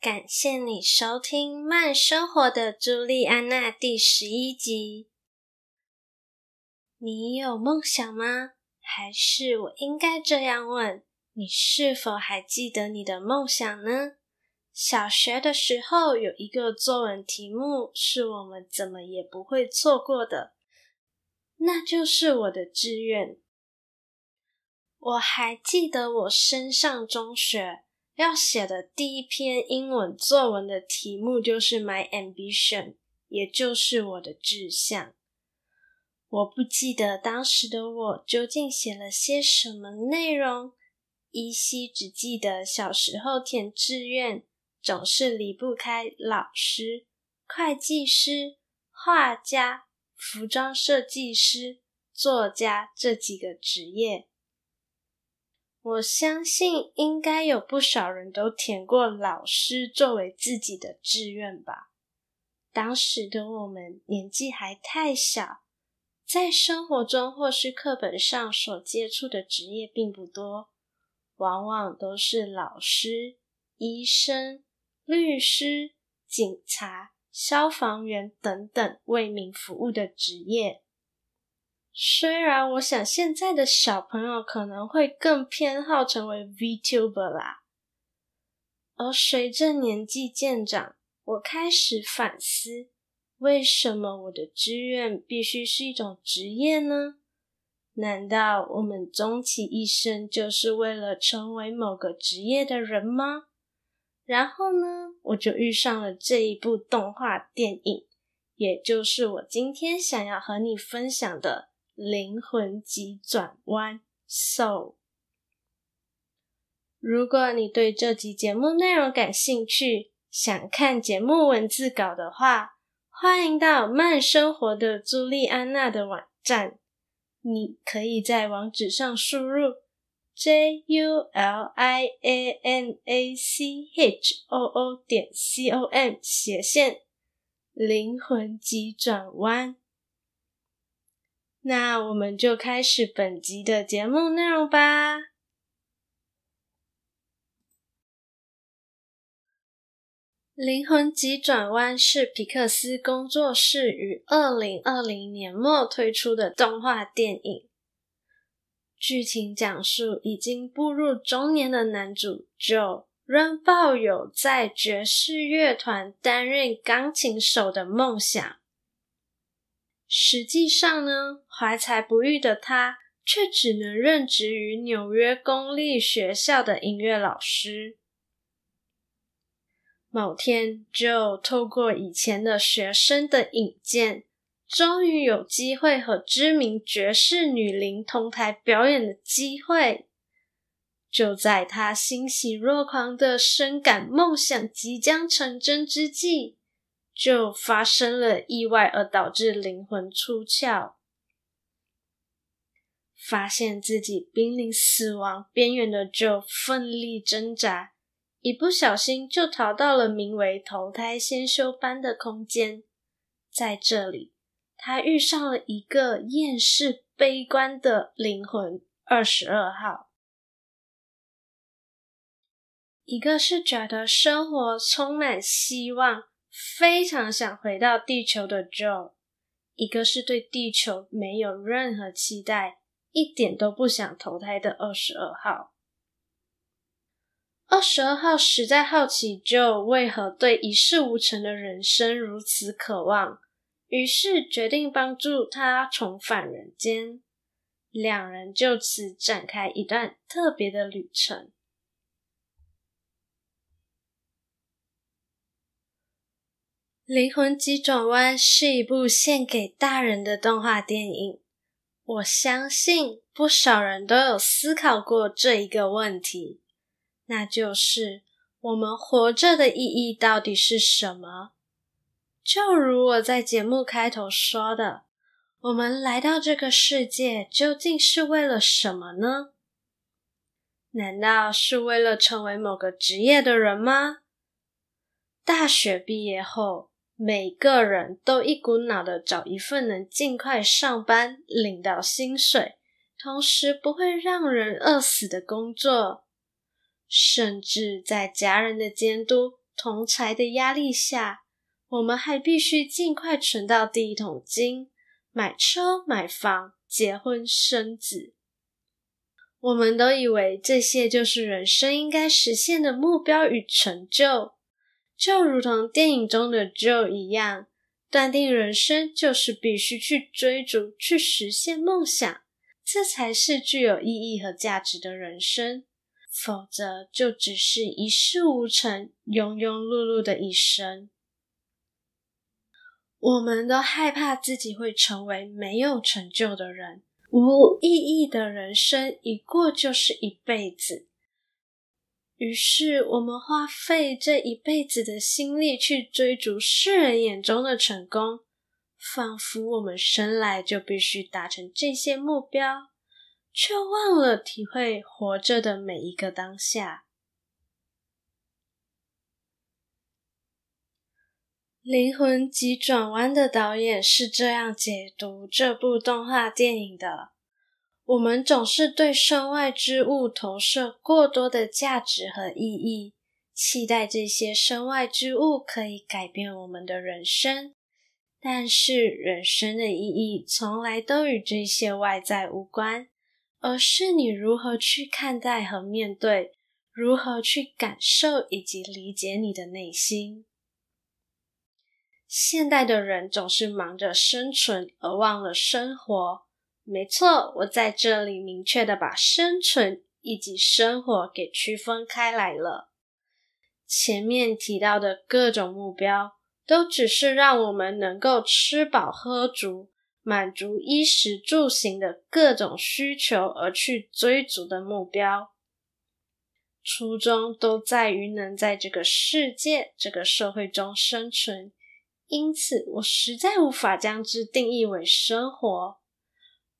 感谢你收听《慢生活的朱莉安娜》第十一集。你有梦想吗？还是我应该这样问：你是否还记得你的梦想呢？小学的时候有一个作文题目是我们怎么也不会错过的，那就是我的志愿。我还记得我升上中学。要写的第一篇英文作文的题目就是 My Ambition，也就是我的志向。我不记得当时的我究竟写了些什么内容，依稀只记得小时候填志愿总是离不开老师、会计师、画家、服装设计师、作家这几个职业。我相信应该有不少人都填过老师作为自己的志愿吧。当时的我们年纪还太小，在生活中或是课本上所接触的职业并不多，往往都是老师、医生、律师、警察、消防员等等为民服务的职业。虽然我想现在的小朋友可能会更偏好成为 VTuber 啦，而随着年纪渐长，我开始反思，为什么我的志愿必须是一种职业呢？难道我们终其一生就是为了成为某个职业的人吗？然后呢，我就遇上了这一部动画电影，也就是我今天想要和你分享的。灵魂急转弯 So，。如果你对这集节目内容感兴趣，想看节目文字稿的话，欢迎到慢生活的朱莉安娜的网站。你可以在网址上输入 j u l i a n a c h o o 点 c o m 斜线灵魂急转弯。那我们就开始本集的节目内容吧。《灵魂急转弯》是皮克斯工作室于二零二零年末推出的动画电影。剧情讲述已经步入中年的男主 Joe 仍抱有在爵士乐团担任钢琴手的梦想。实际上呢，怀才不遇的他却只能任职于纽约公立学校的音乐老师。某天，Joe 透过以前的学生的引荐，终于有机会和知名爵士女伶同台表演的机会。就在他欣喜若狂的深感梦想即将成真之际，就发生了意外，而导致灵魂出窍，发现自己濒临死亡边缘的 Joe 奋力挣扎，一不小心就逃到了名为投胎先修班的空间。在这里，他遇上了一个厌世悲观的灵魂二十二号，一个是觉得生活充满希望。非常想回到地球的 Joe，一个是对地球没有任何期待，一点都不想投胎的二十二号。二十二号实在好奇 Joe 为何对一事无成的人生如此渴望，于是决定帮助他重返人间。两人就此展开一段特别的旅程。《灵魂急转弯》是一部献给大人的动画电影。我相信不少人都有思考过这一个问题，那就是我们活着的意义到底是什么？就如我在节目开头说的，我们来到这个世界究竟是为了什么呢？难道是为了成为某个职业的人吗？大学毕业后，每个人都一股脑的找一份能尽快上班、领到薪水，同时不会让人饿死的工作，甚至在家人的监督、同才的压力下，我们还必须尽快存到第一桶金，买车、买房、结婚、生子。我们都以为这些就是人生应该实现的目标与成就。就如同电影中的 Joe 一样，断定人生就是必须去追逐、去实现梦想，这才是具有意义和价值的人生。否则，就只是一事无成、庸庸碌碌的一生。我们都害怕自己会成为没有成就的人，无意义的人生一过就是一辈子。于是，我们花费这一辈子的心力去追逐世人眼中的成功，仿佛我们生来就必须达成这些目标，却忘了体会活着的每一个当下。《灵魂急转弯》的导演是这样解读这部动画电影的。我们总是对身外之物投射过多的价值和意义，期待这些身外之物可以改变我们的人生。但是，人生的意义从来都与这些外在无关，而是你如何去看待和面对，如何去感受以及理解你的内心。现代的人总是忙着生存，而忘了生活。没错，我在这里明确的把生存以及生活给区分开来了。前面提到的各种目标，都只是让我们能够吃饱喝足，满足衣食住行的各种需求而去追逐的目标，初衷都在于能在这个世界、这个社会中生存。因此，我实在无法将之定义为生活。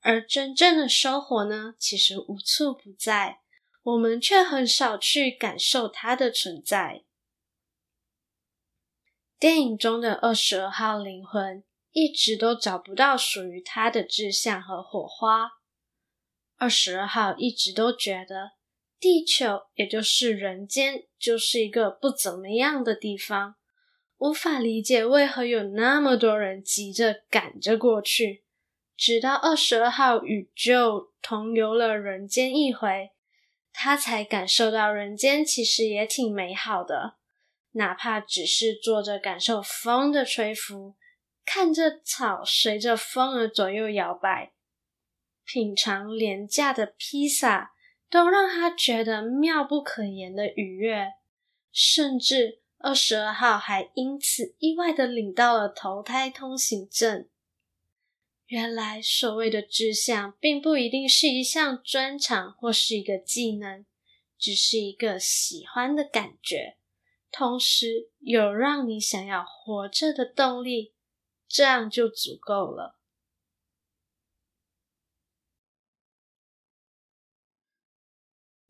而真正的生活呢，其实无处不在，我们却很少去感受它的存在。电影中的二十二号灵魂一直都找不到属于他的志向和火花。二十二号一直都觉得地球，也就是人间，就是一个不怎么样的地方，无法理解为何有那么多人急着赶着过去。直到二十二号与 Joe 同游了人间一回，他才感受到人间其实也挺美好的，哪怕只是坐着感受风的吹拂，看着草随着风而左右摇摆，品尝廉价的披萨，都让他觉得妙不可言的愉悦。甚至二十二号还因此意外地领到了投胎通行证。原来所谓的志向，并不一定是一项专长或是一个技能，只是一个喜欢的感觉，同时有让你想要活着的动力，这样就足够了。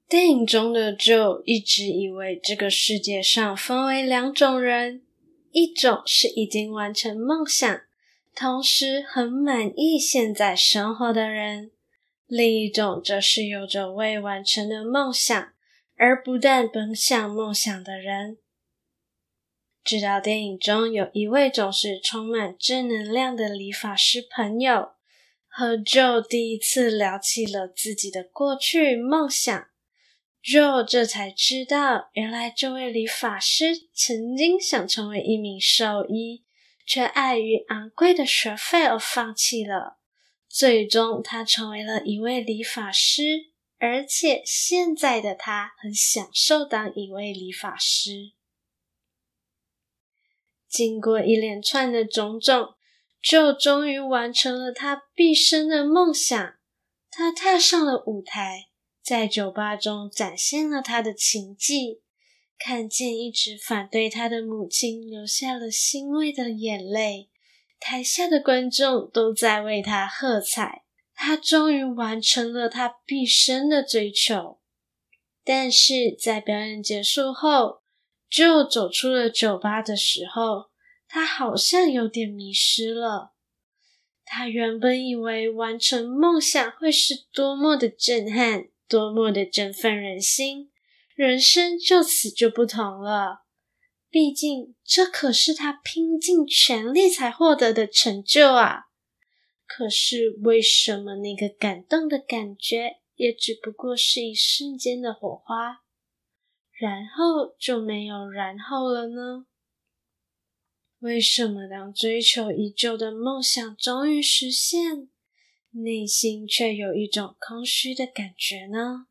电影中的 Joe 一直以为这个世界上分为两种人，一种是已经完成梦想。同时很满意现在生活的人，另一种则是有着未完成的梦想而不断奔向梦想的人。直到电影中有一位总是充满正能量的理发师朋友和 Joe 第一次聊起了自己的过去梦想，Joe 这才知道，原来这位理发师曾经想成为一名兽医。却碍于昂贵的学费而放弃了。最终，他成为了一位理发师，而且现在的他很享受当一位理发师。经过一连串的种种，就终于完成了他毕生的梦想。他踏上了舞台，在酒吧中展现了他的琴技。看见一直反对他的母亲流下了欣慰的眼泪，台下的观众都在为他喝彩。他终于完成了他毕生的追求。但是在表演结束后，就走出了酒吧的时候，他好像有点迷失了。他原本以为完成梦想会是多么的震撼，多么的振奋人心。人生就此就不同了，毕竟这可是他拼尽全力才获得的成就啊！可是为什么那个感动的感觉也只不过是一瞬间的火花，然后就没有然后了呢？为什么当追求已久的梦想终于实现，内心却有一种空虚的感觉呢？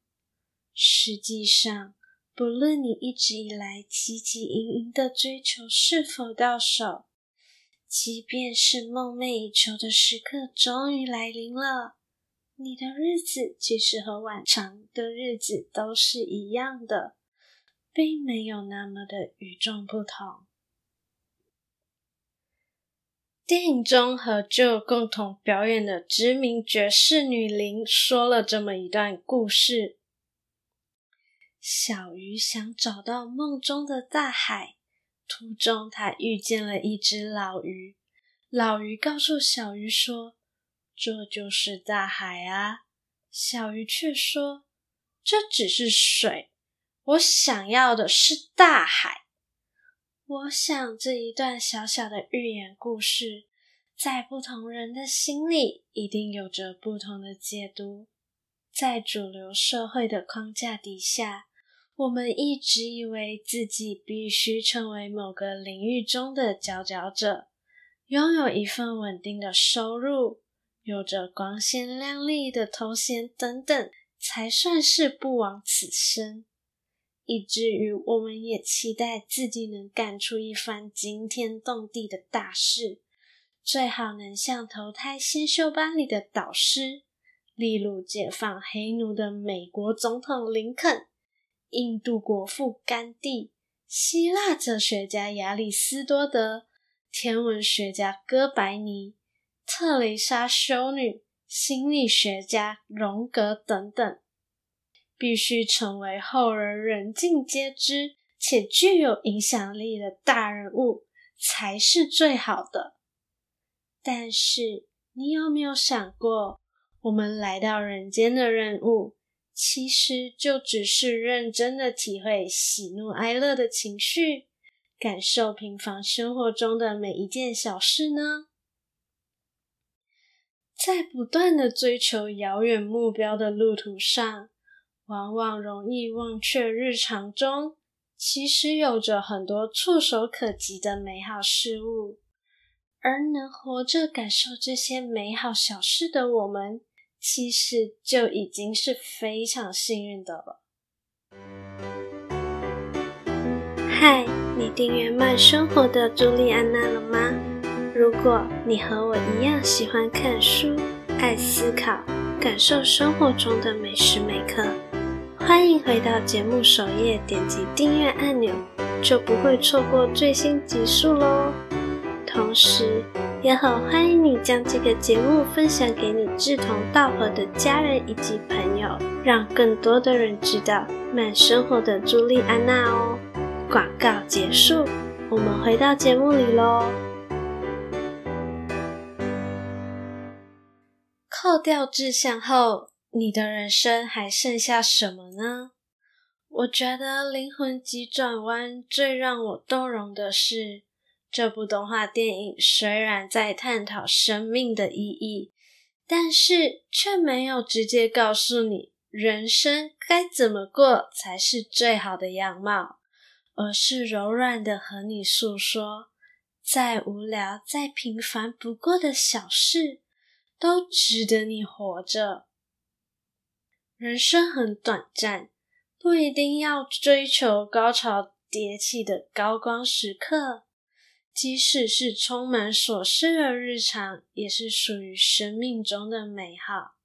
实际上，不论你一直以来汲汲营营的追求是否到手，即便是梦寐以求的时刻终于来临了，你的日子其实和往常的日子都是一样的，并没有那么的与众不同。电影中和 Joe 共同表演的知名爵士女伶说了这么一段故事。小鱼想找到梦中的大海，途中他遇见了一只老鱼。老鱼告诉小鱼说：“这就是大海啊。”小鱼却说：“这只是水，我想要的是大海。”我想这一段小小的寓言故事，在不同人的心里，一定有着不同的解读。在主流社会的框架底下，我们一直以为自己必须成为某个领域中的佼佼者，拥有一份稳定的收入，有着光鲜亮丽的头衔等等，才算是不枉此生。以至于我们也期待自己能干出一番惊天动地的大事，最好能像投胎先修班里的导师，例如解放黑奴的美国总统林肯。印度国父甘地、希腊哲学家亚里斯多德、天文学家哥白尼、特蕾莎修女、心理学家荣格等等，必须成为后人人尽皆知且具有影响力的大人物，才是最好的。但是，你有没有想过，我们来到人间的任务？其实就只是认真的体会喜怒哀乐的情绪，感受平凡生活中的每一件小事呢？在不断的追求遥远目标的路途上，往往容易忘却日常中其实有着很多触手可及的美好事物，而能活着感受这些美好小事的我们。其实就已经是非常幸运的了。嗨，你订阅慢生活的朱莉安娜了吗？如果你和我一样喜欢看书、爱思考、感受生活中的每时每刻，欢迎回到节目首页，点击订阅按钮，就不会错过最新集数喽。同时，也很欢迎你将这个节目分享给你志同道合的家人以及朋友，让更多的人知道慢生活的朱莉安娜哦。广告结束，我们回到节目里喽。扣掉志向后，你的人生还剩下什么呢？我觉得《灵魂急转弯》最让我动容的是。这部动画电影虽然在探讨生命的意义，但是却没有直接告诉你人生该怎么过才是最好的样貌，而是柔软的和你诉说，再无聊、再平凡不过的小事，都值得你活着。人生很短暂，不一定要追求高潮迭起的高光时刻。即使是充满琐事的日常，也是属于生命中的美好。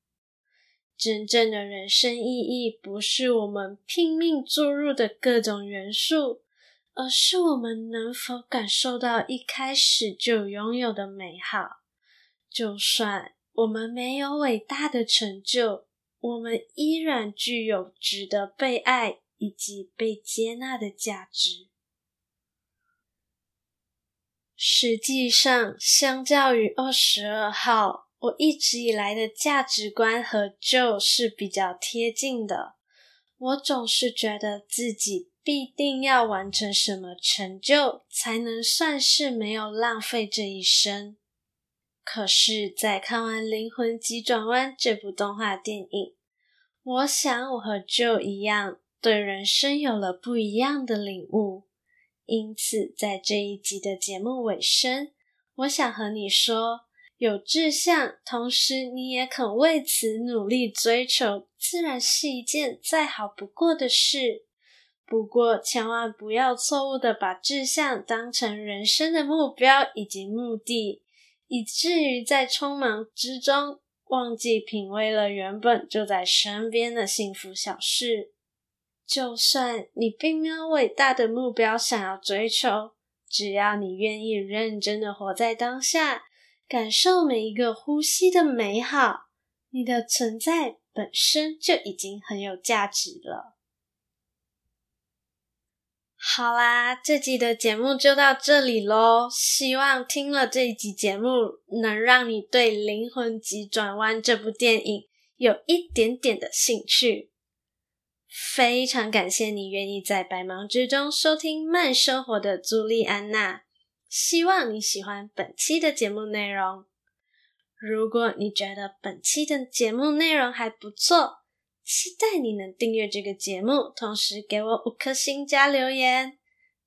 真正的人生意义不是我们拼命注入的各种元素，而是我们能否感受到一开始就拥有的美好。就算我们没有伟大的成就，我们依然具有值得被爱以及被接纳的价值。实际上，相较于二十二号，我一直以来的价值观和 Joe 是比较贴近的。我总是觉得自己必定要完成什么成就，才能算是没有浪费这一生。可是，在看完《灵魂急转弯》这部动画电影，我想我和 Joe 一样，对人生有了不一样的领悟。因此，在这一集的节目尾声，我想和你说：有志向，同时你也肯为此努力追求，自然是一件再好不过的事。不过，千万不要错误的把志向当成人生的目标以及目的，以至于在匆忙之中忘记品味了原本就在身边的幸福小事。就算你并没有伟大的目标想要追求，只要你愿意认真的活在当下，感受每一个呼吸的美好，你的存在本身就已经很有价值了。好啦，这集的节目就到这里喽。希望听了这一集节目，能让你对《灵魂急转弯》这部电影有一点点的兴趣。非常感谢你愿意在百忙之中收听慢生活的朱莉安娜，希望你喜欢本期的节目内容。如果你觉得本期的节目内容还不错，期待你能订阅这个节目，同时给我五颗星加留言。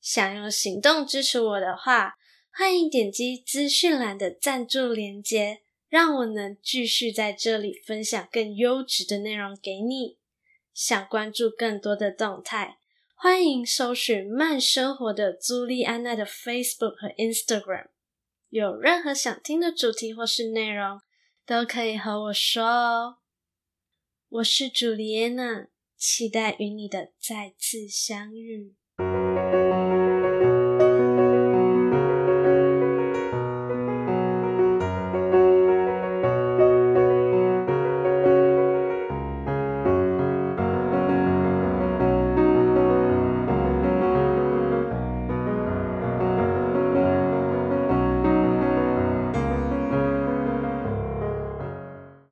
想用行动支持我的话，欢迎点击资讯栏的赞助连接，让我能继续在这里分享更优质的内容给你。想关注更多的动态，欢迎搜寻慢生活的朱莉安娜的 Facebook 和 Instagram。有任何想听的主题或是内容，都可以和我说哦。我是朱莉安娜，期待与你的再次相遇。